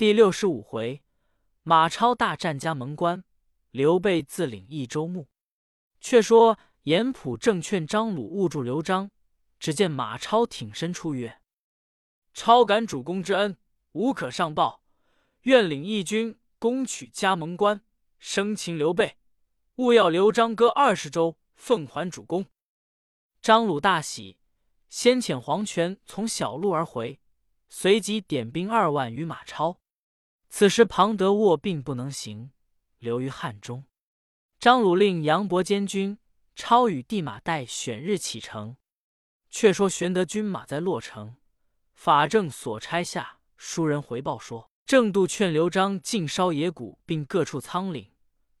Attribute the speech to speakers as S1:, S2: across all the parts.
S1: 第六十五回，马超大战加盟关，刘备自领益州牧。却说严普正劝张鲁误助刘璋，只见马超挺身出曰：“超感主公之恩，无可上报，愿领义军攻取加盟关，生擒刘备。勿要刘璋割二十州，奉还主公。”张鲁大喜，先遣黄权从小路而回，随即点兵二万与马超。此时庞德卧病不能行，留于汉中。张鲁令杨伯监军，超与地马待选日启程。却说玄德军马在洛城，法正所差下书人回报说，郑度劝刘璋尽烧野谷，并各处仓廪，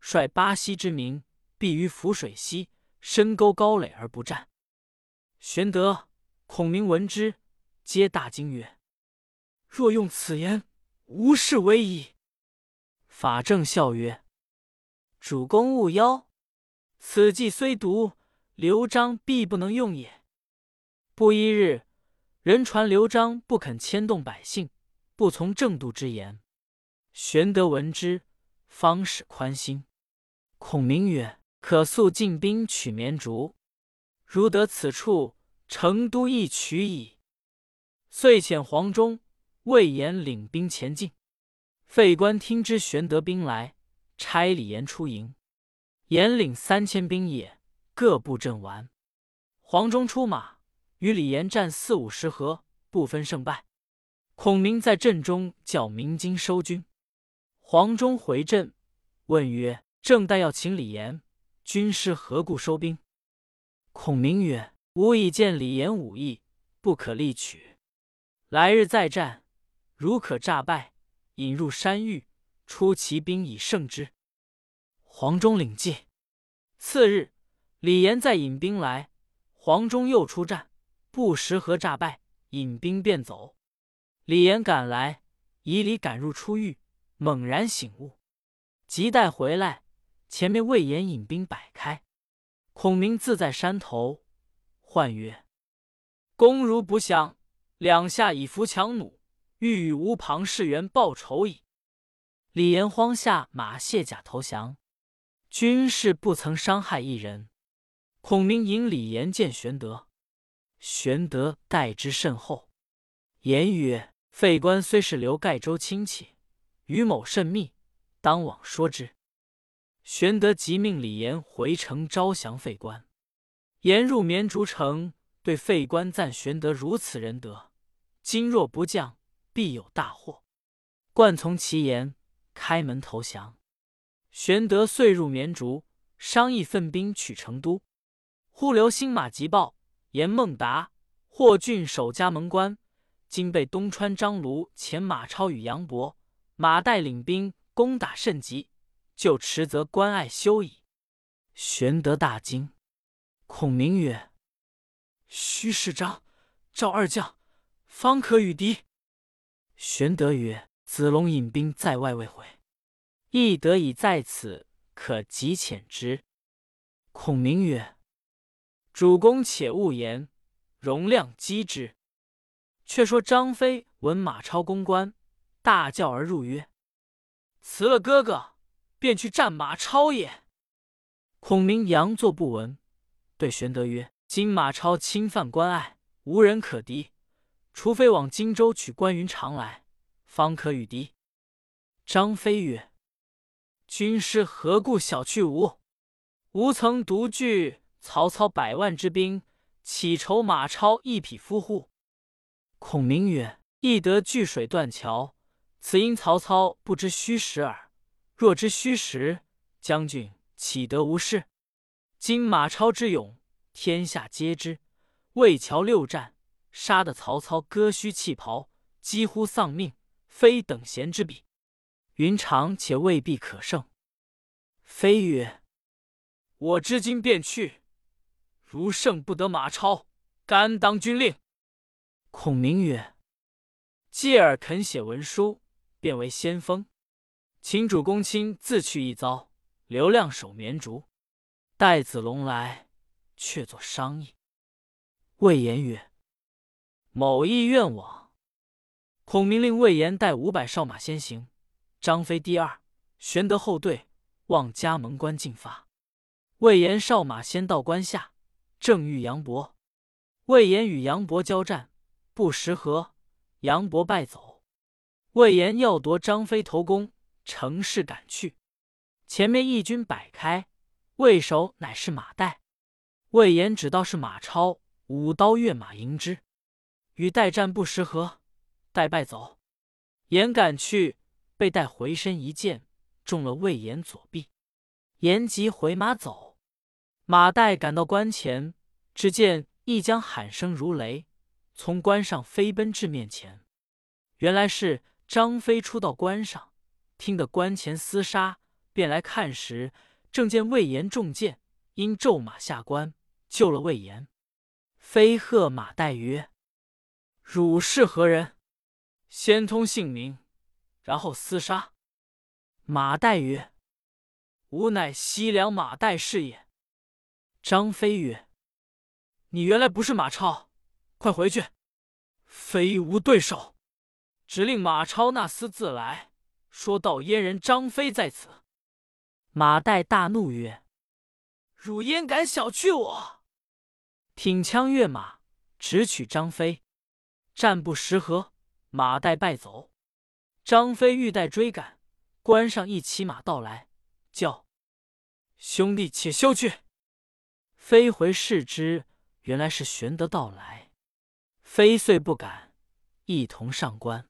S1: 率巴西之民避于涪水西，深沟高垒而不战。玄德、孔明闻之，皆大惊曰：“若用此言，无事为矣。”法正笑曰。主公勿忧，此计虽毒，刘璋必不能用也。不一日，人传刘璋不肯牵动百姓，不从正度之言。玄德闻之，方始宽心。孔明曰：“可速进兵取绵竹，如得此处，成都易取矣。”遂遣黄忠、魏延领兵前进。费官听之玄德兵来。差李严出营，严领三千兵也，各布阵完。黄忠出马，与李严战四五十合，不分胜败。孔明在阵中叫鸣金收军。黄忠回阵，问曰：“正待要请李严，军师何故收兵？”孔明曰：“吾已见李严武艺，不可力取。来日再战，如可诈败，引入山域。”出奇兵以胜之。黄忠领计。次日，李严再引兵来，黄忠又出战，不时合诈败，引兵便走。李严赶来，以礼赶入出狱，猛然醒悟，急待回来，前面魏延引兵摆开。孔明自在山头，唤曰：“公如不降，两下以伏强弩，欲与吴庞士元报仇矣。”李严慌下马，卸甲投降。军士不曾伤害一人。孔明引李严见玄德，玄德待之甚厚。言曰：“费官虽是刘盖州亲戚，与某甚密，当往说之。”玄德即命李严回城招降费官。严入绵竹城，对费官赞玄德如此仁德，今若不降，必有大祸。惯从其言。开门投降，玄德遂入绵竹，商议分兵取成都。忽留新马急报，言孟达、霍峻守加盟关，今被东川张卢遣马超与杨博、马岱领兵攻打甚急，就迟则关隘休矣。玄德大惊。孔明曰：“须是张、赵二将，方可与敌。”玄德曰。子龙引兵在外未回，亦得以在此，可急遣之。孔明曰：“主公且勿言，容量击之。”却说张飞闻马超攻关，大叫而入曰：“辞了哥哥，便去战马超也。”孔明佯作不闻，对玄德曰：“今马超侵犯关隘，无人可敌，除非往荆州取关云长来。”方可与敌。张飞曰：“军师何故小觑吾？吾曾独据曹操百万之兵，岂愁马超一匹夫乎？”孔明曰：“翼得据水断桥，此因曹操不知虚实耳。若知虚实，将军岂得无事？今马超之勇，天下皆知。魏桥六战，杀得曹操割须弃袍，几乎丧命。”非等闲之比，云长且未必可胜。飞曰：“我知今便去，如胜不得马超，甘当军令。”孔明曰：“继尔肯写文书，便为先锋，请主公亲自去一遭，留亮守绵竹，待子龙来，却作商议。”魏延曰：“某意愿往。”孔明令魏延带五百哨马先行，张飞第二，玄德后队，望加盟关进发。魏延哨马先到关下，正遇杨博。魏延与杨博交战，不识合，杨博败走。魏延要夺张飞头功，乘势赶去。前面义军摆开，魏首乃是马岱。魏延只道是马超，舞刀跃马迎之，与岱战不识合，待败走。延赶去，被带回身一箭，中了魏延左臂。延急回马走，马岱赶到关前，只见一将喊声如雷，从关上飞奔至面前。原来是张飞出到关上，听得关前厮杀，便来看时，正见魏延中箭，因骤马下关。救了魏延，飞喝马岱曰：“汝是何人？先通姓名，然后厮杀。”马岱曰：“吾乃西凉马岱是也。”张飞曰：“你原来不是马超，快回去，非无对手。”只令马超那厮自来，说道：“燕人张飞在此。”马岱大怒曰：“汝焉敢小觑我？”挺枪跃马，直取张飞，战不十合，马岱败走。张飞欲待追赶，关上一骑马到来，叫兄弟且休去。飞回视之，原来是玄德到来。飞遂不敢，一同上关。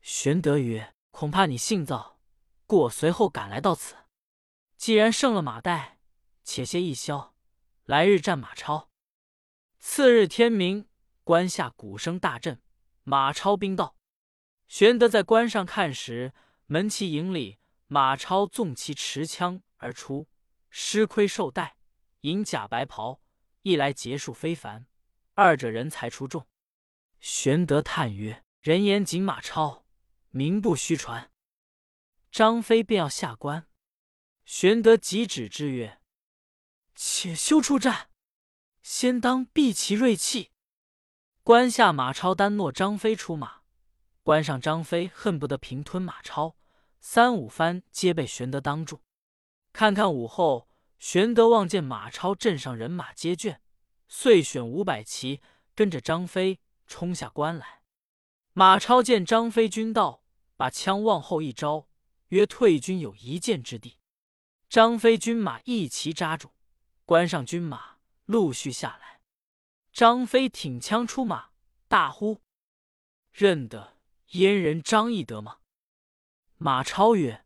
S1: 玄德曰：“恐怕你性躁，故我随后赶来到此。既然胜了马岱，且歇一宵，来日战马超。”次日天明，关下鼓声大震，马超兵到。玄德在关上看时，门旗营里，马超纵骑持枪而出，狮盔绶带，银甲白袍，一来结束非凡，二者人才出众。玄德叹曰：“人言锦马超，名不虚传。”张飞便要下关，玄德急止之曰：“且休出战。”先当避其锐气。关下马超单诺张飞出马，关上张飞恨不得平吞马超，三五番皆被玄德当住。看看午后，玄德望见马超阵上人马皆倦，遂选五百骑跟着张飞冲下关来。马超见张飞军到，把枪往后一招，约退军有一箭之地。张飞军马一齐扎住，关上军马。陆续下来，张飞挺枪出马，大呼：“认得燕人张翼德吗？”马超曰：“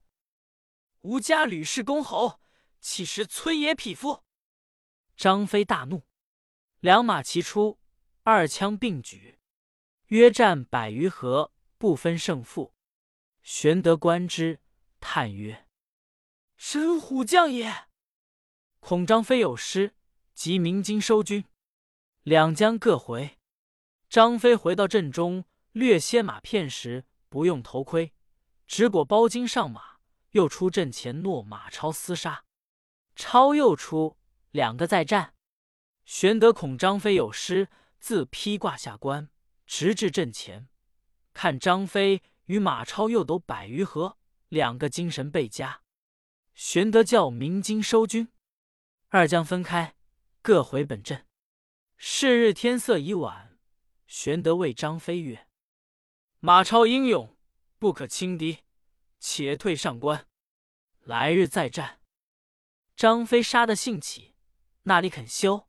S1: 吾家吕氏公侯，岂是村野匹夫？”张飞大怒，两马齐出，二枪并举，约战百余合，不分胜负。玄德观之，叹曰：“神虎将也！恐张飞有失。”即鸣金收军，两将各回。张飞回到阵中，略歇马片时，不用头盔，只裹包巾上马，又出阵前诺马超厮杀。超又出，两个再战。玄德恐张飞有失，自披挂下关，直至阵前，看张飞与马超又斗百余合，两个精神倍佳。玄德叫鸣金收军，二将分开。各回本阵。是日天色已晚，玄德谓张飞曰：“马超英勇，不可轻敌，且退上关，来日再战。”张飞杀得兴起，那里肯休？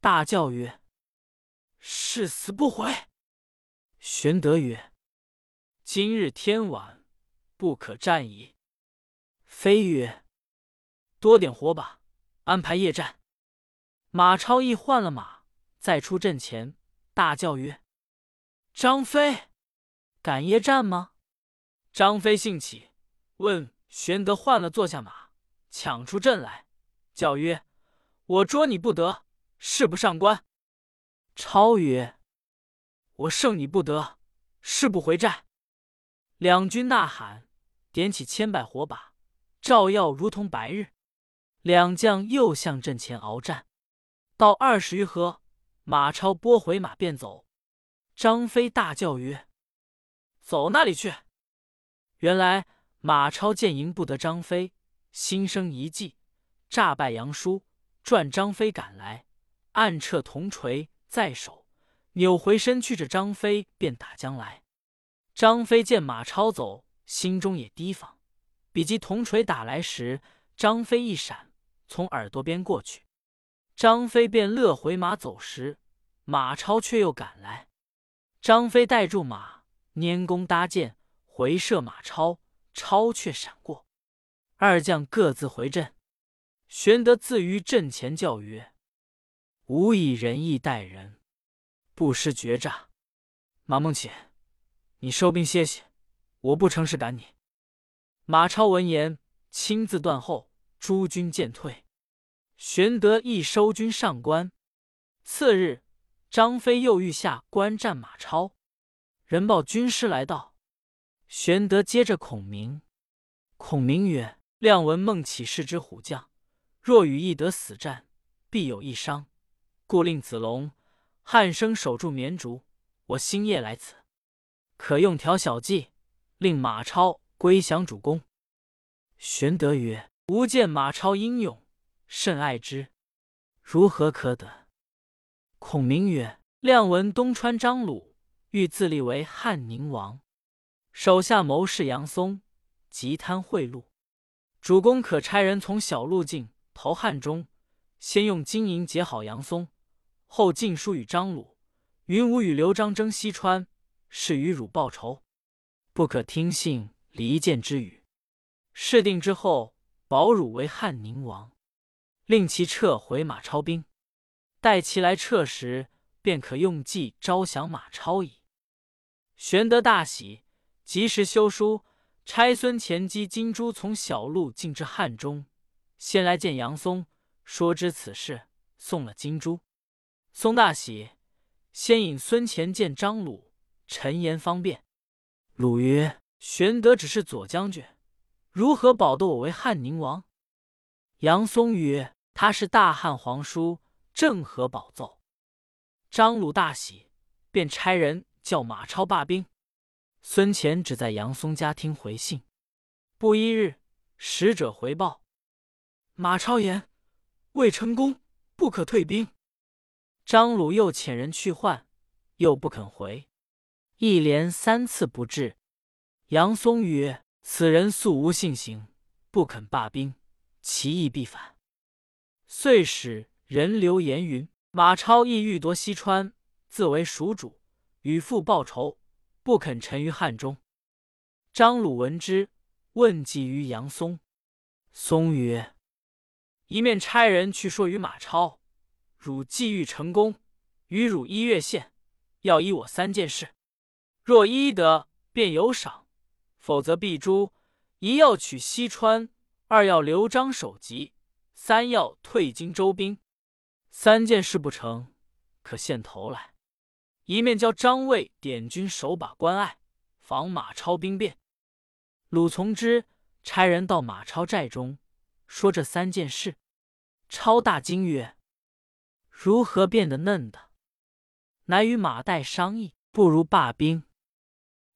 S1: 大叫曰：“誓死不回！”玄德曰：“今日天晚，不可战矣。”飞曰：“多点火把，安排夜战。”马超亦换了马，再出阵前，大叫曰：“张飞，敢夜战吗？”张飞兴起，问玄德换了坐下马，抢出阵来，叫曰：“我捉你不得，誓不上关。”超曰：“我胜你不得，誓不回寨。”两军呐喊，点起千百火把，照耀如同白日。两将又向阵前鏖战。到二十余合，马超拨回马便走。张飞大叫曰：“走那里去？”原来马超见赢不得张飞，心生一计，诈败杨叔，赚张飞赶来，暗撤铜锤在手，扭回身去着张飞便打将来。张飞见马超走，心中也提防，比及铜锤打来时，张飞一闪，从耳朵边过去。张飞便勒回马走时，马超却又赶来。张飞带住马，拈弓搭箭。回射马超，超却闪过，二将各自回阵。玄德自于阵前叫曰：“吾以仁义待人，不失绝诈。马孟起，你收兵歇息，我不成事赶你。”马超闻言，亲自断后，诸军渐退。玄德亦收军上关。次日，张飞又欲下关战马超，人报军师来到。玄德接着孔明，孔明曰：“亮闻孟起是之虎将，若与翼德死战，必有一伤，故令子龙、汉升守住绵竹。我星夜来此，可用条小计，令马超归降主公。”玄德曰：“吾见马超英勇，甚爱之，如何可得？”孔明曰：“亮闻东川张鲁欲自立为汉宁王。”手下谋士杨松急贪贿赂，主公可差人从小路径投汉中，先用金银结好杨松，后进书与张鲁，云武与刘璋争西川，是与汝报仇，不可听信离间之语。事定之后，保汝为汉宁王，令其撤回马超兵，待其来撤时，便可用计招降马超矣。玄德大喜。及时修书，差孙乾击金珠从小路进至汉中，先来见杨松，说知此事，送了金珠。松大喜，先引孙乾见张鲁，陈言方便。鲁曰：“玄德只是左将军，如何保得我为汉宁王？”杨松曰：“他是大汉皇叔，正合保奏。”张鲁大喜，便差人叫马超罢兵。孙乾只在杨松家听回信，不一日，使者回报：马超言未成功，不可退兵。张鲁又遣人去唤，又不肯回，一连三次不至。杨松曰：“此人素无信行，不肯罢兵，其意必反。”遂使人留言云：“马超意欲夺西川，自为蜀主，与父报仇。”不肯臣于汉中。张鲁闻之，问计于杨松。松曰：“一面差人去说与马超，汝既欲成功，与汝一月限，要依我三件事。若依得，便有赏；否则必诛。一要取西川，二要刘璋首级，三要退荆州兵。三件事不成，可献头来。”一面叫张卫点军守把关隘，防马超兵变。鲁从之，差人到马超寨中，说这三件事。超大惊曰：“如何变得嫩的？”乃与马岱商议，不如罢兵。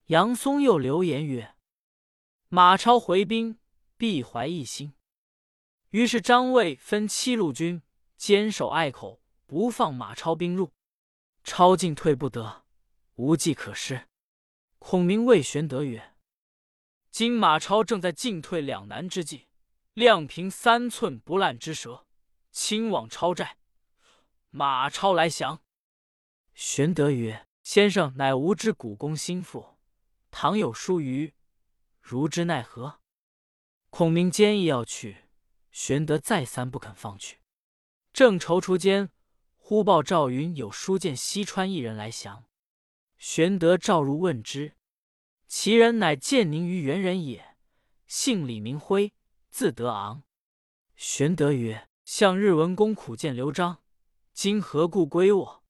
S1: 杨松又留言曰：“马超回兵，必怀异心。”于是张卫分七路军坚守隘口，不放马超兵入。超进退不得，无计可施。孔明谓玄德曰：“今马超正在进退两难之际，亮凭三寸不烂之舌，亲往超寨。马超来降。”玄德曰：“先生乃吾之股肱心腹，倘有疏虞，如之奈何？”孔明坚意要去，玄德再三不肯放去。正踌躇间。忽报赵云有书见西川一人来降，玄德召入问之，其人乃建宁于元人也，姓李，名辉，字德昂。玄德曰：“向日文公苦见刘璋，今何故归我？”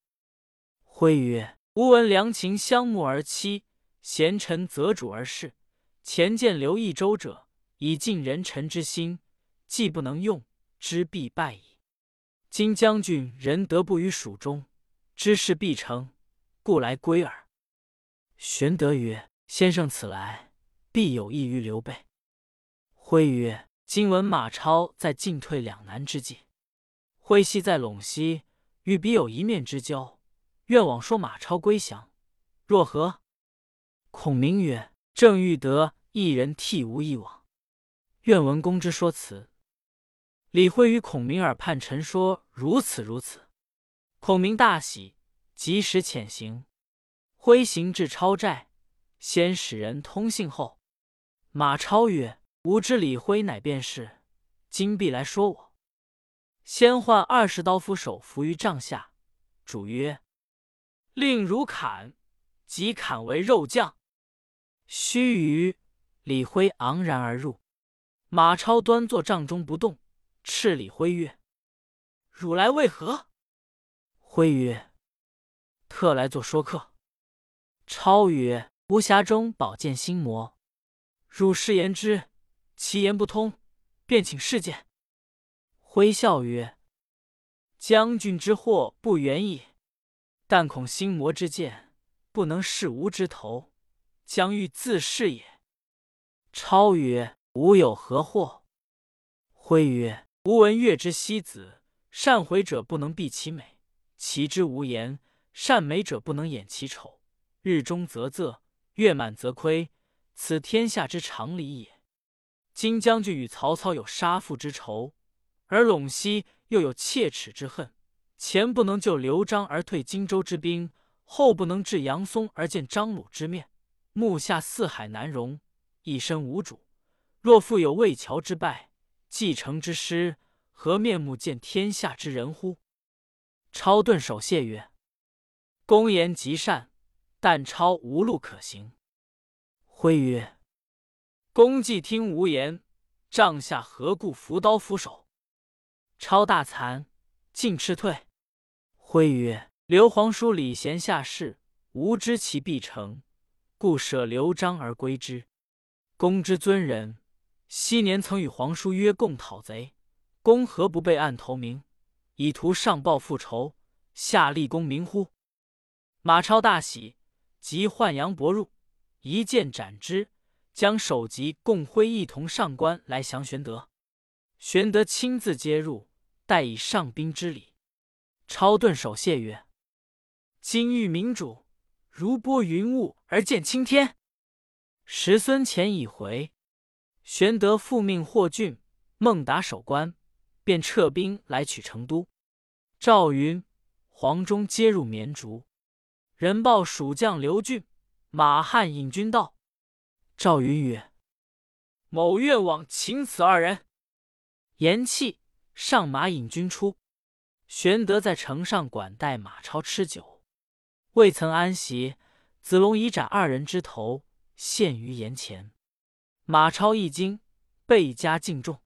S1: 辉曰：“吾闻良禽相慕而栖，贤臣择主而事。前见刘益州者，以尽人臣之心，既不能用，之必败矣。”今将军仁德不于蜀中，知事必成，故来归耳。玄德曰：“先生此来，必有益于刘备。”徽曰：“今闻马超在进退两难之际，徽系在陇西，与彼有一面之交，愿往说马超归降，若何？”孔明曰：“正欲得一人替吾一往，愿闻公之说辞。”李辉与孔明耳畔陈说如此如此，孔明大喜，即时遣行。挥行至超寨，先使人通信后，马超曰。吾知李辉乃便是，今必来说我。先唤二十刀斧手伏于帐下，主曰：“令如砍，即砍为肉酱。”须臾，李辉昂然而入。马超端坐帐中不动，斥李辉曰：“汝来为何？”辉曰：“特来做说客。”超曰：“无匣中宝剑心魔，汝是言之。”其言不通，便请示见。挥笑曰：“将军之祸不远矣，但恐心魔之剑不能视吾之头，将欲自噬也。”超曰：“吾有何祸？”挥曰：“吾闻月之西子，善毁者不能避其美；其之无言，善美者不能掩其丑。日中则仄，月满则亏，此天下之常理也。”今将军与曹操有杀父之仇，而陇西又有切齿之恨。前不能救刘璋而退荆州之兵，后不能治杨松而见张鲁之面，目下四海难容，一身无主。若复有魏桥之败，继承之师，何面目见天下之人乎？超顿首谢曰：“公言极善，但超无路可行。”辉曰。公既听无言，帐下何故扶刀斧手？超大惭，进斥退。辉曰：“刘皇叔礼贤下士，吾知其必成，故舍刘璋而归之。公之尊人，昔年曾与皇叔约共讨贼，公何不备案投明，以图上报复仇，下立功名乎？”马超大喜，即唤杨伯入，一剑斩之。将首级共挥一同上官来降玄德，玄德亲自接入，待以上宾之礼。超顿首谢曰：“今遇明主，如拨云雾而见青天。”时孙乾已回，玄德复命霍峻、孟达守关，便撤兵来取成都。赵云、黄忠皆入绵竹。人报蜀将刘俊、马汉引军到。赵云曰：“某愿往请此二人。”言讫，上马引军出。玄德在城上管待马超吃酒，未曾安席，子龙已斩二人之头，献于筵前。马超一惊，倍加敬重。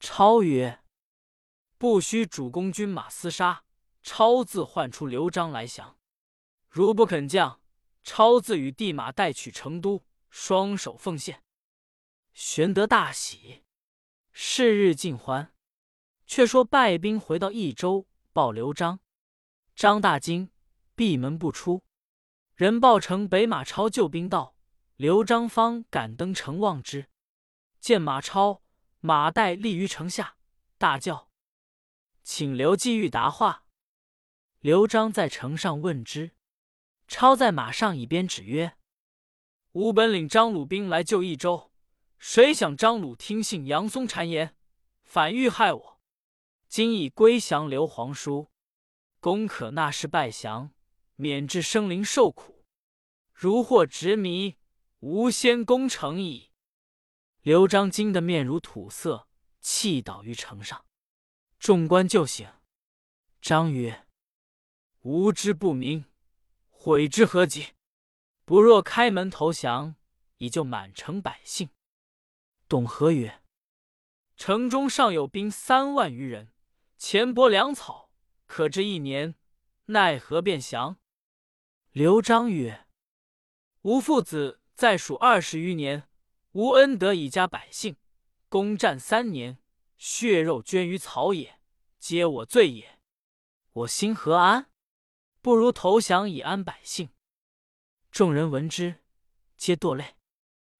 S1: 超曰：“不须主公军马厮杀，超自唤出刘璋来降。如不肯降，超自与弟马代取成都。”双手奉献，玄德大喜。是日尽欢。却说败兵回到益州，报刘璋。张大惊，闭门不出。人报城北马超救兵到，刘璋方敢登城望之。见马超，马岱立于城下，大叫：“请刘季玉答话。”刘璋在城上问之，超在马上一边指曰。吾本领张鲁兵来救益州，谁想张鲁听信杨松谗言，反欲害我。今已归降刘皇叔，公可纳事拜降，免致生灵受苦。如获执迷，吾先攻城矣。刘璋惊得面如土色，气倒于城上。众官救醒。张曰：“吾知不明，悔之何及？”不若开门投降，以救满城百姓。董和曰：“城中尚有兵三万余人，钱帛粮草可治一年，奈何便降？”刘璋曰：“吾父子在蜀二十余年，无恩德以家百姓，攻战三年，血肉捐于草野，皆我罪也。我心何安？不如投降以安百姓。”众人闻之，皆堕泪。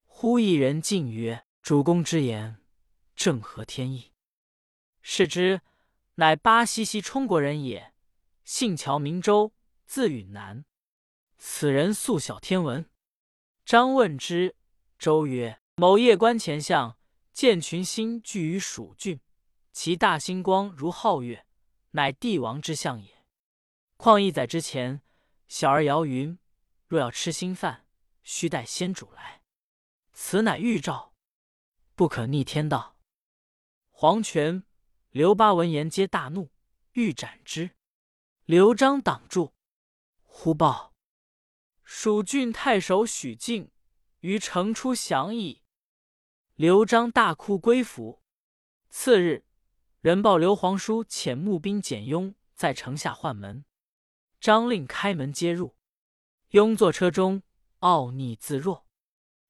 S1: 忽一人进曰：“主公之言，正合天意。”是之，乃巴西西冲国人也，姓乔，名周，字允南。此人素晓天文。张问之，周曰：“某夜观前相，见群星聚于蜀郡，其大星光如皓月，乃帝王之相也。况一载之前，小儿谣云：若要吃新饭，须待先主来。此乃预兆，不可逆天道。”黄权、刘巴闻言，皆大怒，欲斩之。刘璋挡住，忽报。蜀郡太守许靖于城出降矣。刘璋大哭归府。次日，人报刘皇叔遣募兵简雍在城下唤门，张令开门接入。雍坐车中，傲睨自若。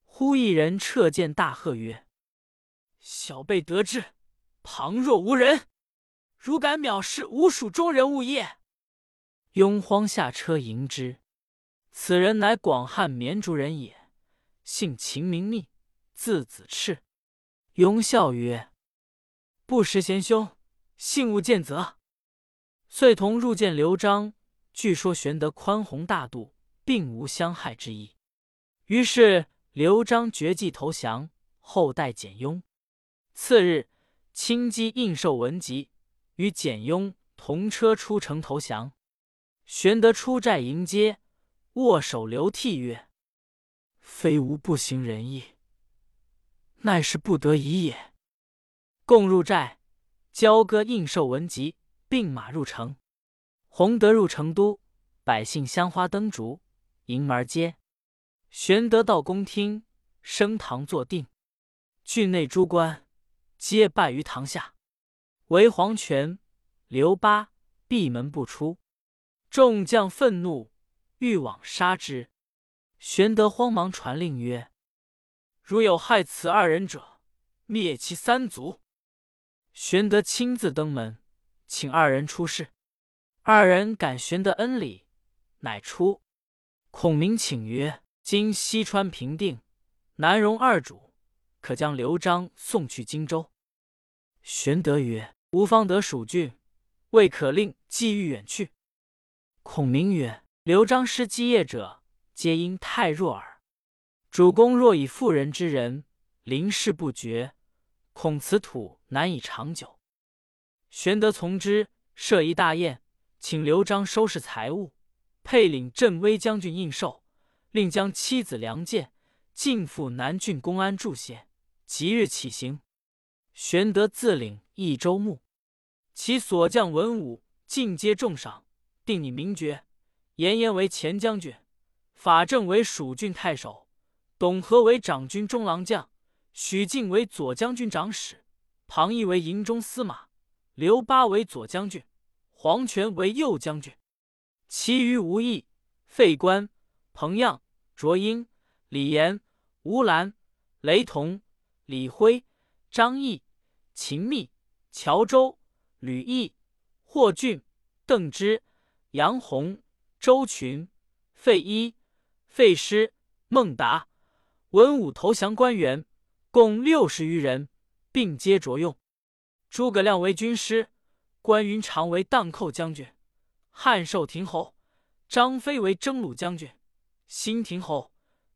S1: 忽一人掣剑大喝曰：“小辈得志，旁若无人，如敢藐视吾蜀中人物也！”雍慌下车迎之。此人乃广汉绵竹人也，姓秦，名密，字子赤。雍笑曰：“不识贤兄，幸勿见责。”遂同入见刘璋。据说玄德宽宏大度，并无相害之意。于是刘璋绝迹投降，后代简雍。次日，亲击应寿文集，与简雍同车出城投降。玄德出寨迎接。握手流涕曰：“非吾不行仁义，乃是不得已也。”共入寨，交割应寿文集，并马入城。洪德入成都，百姓香花灯烛，迎门接。玄德到宫厅，升堂坐定。郡内诸官皆拜于堂下，唯黄权、刘巴闭门不出。众将愤怒。欲往杀之，玄德慌忙传令曰：“如有害此二人者，灭其三族。”玄德亲自登门，请二人出示。二人感玄德恩礼，乃出。孔明请曰：“今西川平定，难容二主，可将刘璋送去荆州。”玄德曰：“吾方得蜀郡，未可令季玉远去。”孔明曰：刘璋失基业者，皆因太弱耳。主公若以妇人之仁，临事不决，恐此土难以长久。玄德从之，设一大宴，请刘璋收拾财物，配领镇威将军应寿，令将妻子梁建进赴南郡公安住歇，即日起行。玄德自领益州牧，其所将文武尽皆重赏，定你名爵。严颜为前将军，法正为蜀郡太守，董和为长军中郎将，许靖为左将军长史，庞毅为营中司马，刘巴为左将军，黄权为右将军。其余无益。费观、彭样、卓英、李严、吴兰、雷同、李辉、张毅、秦密、乔州、吕毅、霍峻、邓芝、杨洪。周群、费祎、费师、孟达，文武投降官员共六十余人，并皆着用。诸葛亮为军师，关云长为荡寇将军，汉寿亭侯张飞为征虏将军，新亭侯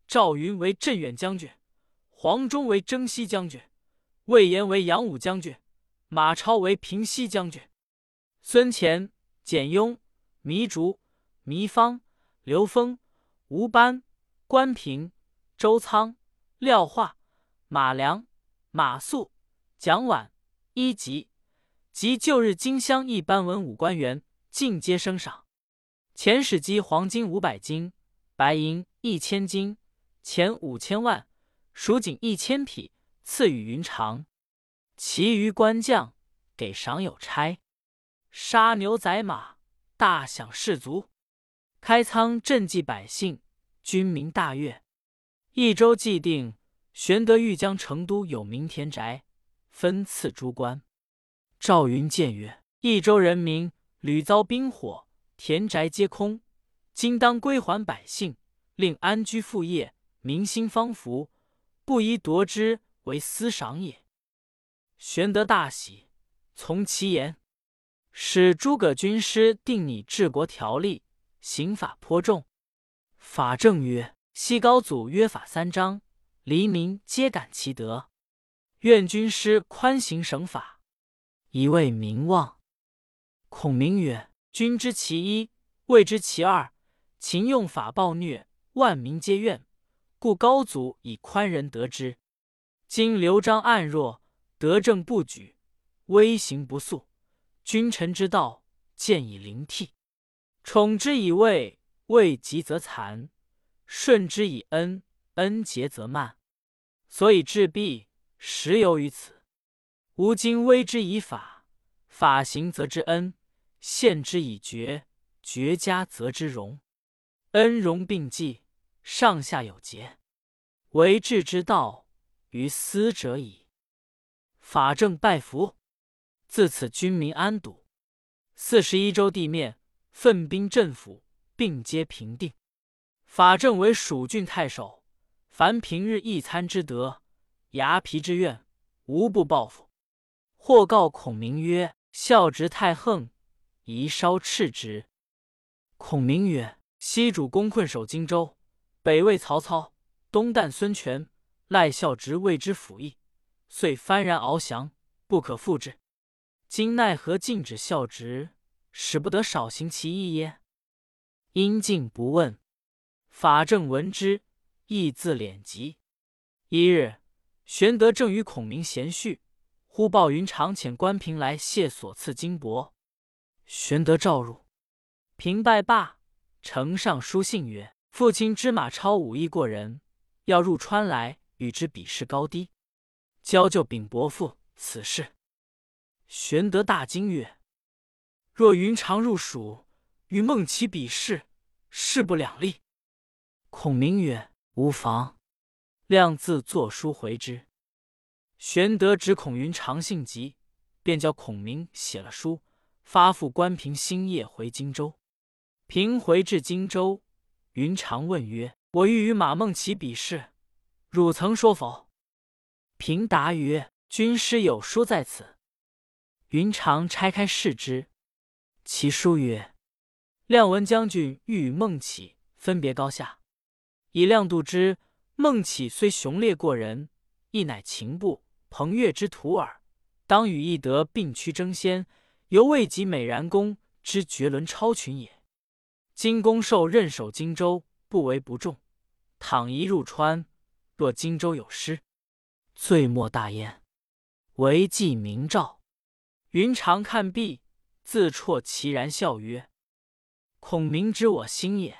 S1: 赵云为镇远将军，黄忠为征西将军，魏延为扬武将军，马超为平西将军，孙乾、简雍、糜竺。糜芳、刘封、吴班、关平、周仓、廖化、马良、马谡、蒋琬、一级及旧日金乡一般文武官员，尽皆升赏。遣使积黄金五百斤，白银一千斤，钱五千万，蜀锦一千匹，赐予云长。其余官将给赏有差，杀牛宰马，大享士卒。开仓赈济百姓，军民大悦。益州既定，玄德欲将成都有名田宅分赐诸官。赵云见曰：“益州人民屡遭兵火，田宅皆空，今当归还百姓，令安居副业，民心方服，不宜夺之为私赏也。”玄德大喜，从其言，使诸葛军师定拟治国条例，刑法颇重。法正曰：“西高祖约法三章，黎民皆感其德。愿军师宽刑省法，以为民望。”孔明曰：“君知其一，未知其二。秦用法暴虐，万民皆怨，故高祖以宽仁得之。今刘璋暗弱，德政不举，威刑不肃，君臣之道渐以灵替。宠之以位，位极则残；顺之以恩，恩竭则慢。所以治弊，实由于此。吾今威之以法，法行则之恩；陷之以爵，爵加则之荣。恩荣并济，上下有节，为治之道，于斯者矣。法正拜服，自此君民安堵，四十一州地面奋兵镇抚，并皆平定。法正为蜀郡太守，凡平日一餐之德，牙皮之怨，无不报复。或告孔明曰：“孝直太横，宜稍斥之。”孔明曰：西主公困守荆州，北魏曹操，东旦孙权，赖孝直为之辅翼，遂幡然翱翔，不可复制。今奈何禁止孝直，使不得少行其义耶？因敬不问。法正闻之，亦自敛疾。一日，玄德正与孔明闲叙，忽报云长遣关平来谢所赐金帛。玄德召入，平拜罢。呈上书信曰：“父亲知马超武艺过人，要入川来与之比试高低，交就禀伯父此事。”玄德大惊曰：“若云长入蜀与孟起比试，势不两立。”孔明曰：“无妨，亮自作书回之。”玄德指孔云长性急，便叫孔明写了书，发付关平，星夜回荆州。平回至荆州，云长问曰：“我欲与马孟起比试，汝曾说否？”平答曰：“军师有书在此。”云长拆开视之，其书曰：“亮文将军欲与孟起分别高下，以亮度之，孟起虽雄烈过人，亦乃秦部彭越之徒耳。当与翼德并驱争先，犹未及美髯公之绝伦超群也。”今公受任守荆州，不为不重。倘一入川，若荆州有失，罪莫大焉。唯记明诏。云长看毕，自辍其然，笑曰：“孔明知我心也。”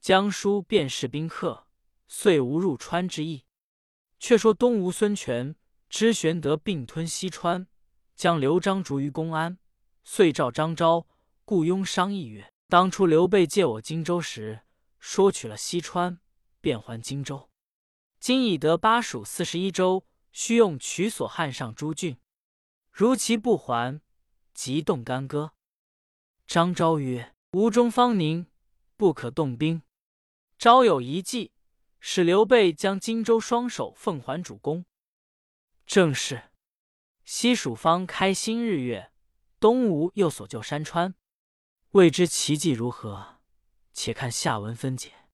S1: 江书便是宾客，遂无入川之意。却说东吴孙权知玄德并吞西川，将刘璋逐于公安，遂召张昭、顾雍商议曰：当初刘备借我荆州时，说取了西川，便还荆州。今已得巴蜀四十一州，须用取所汉上诸郡。如其不还，即动干戈。张昭曰：“吴中方宁，不可动兵。”昭有一计，使刘备将荆州双手奉还主公。正是西蜀方开新日月，东吴又所救山川。未知其迹如何？且看下文分解。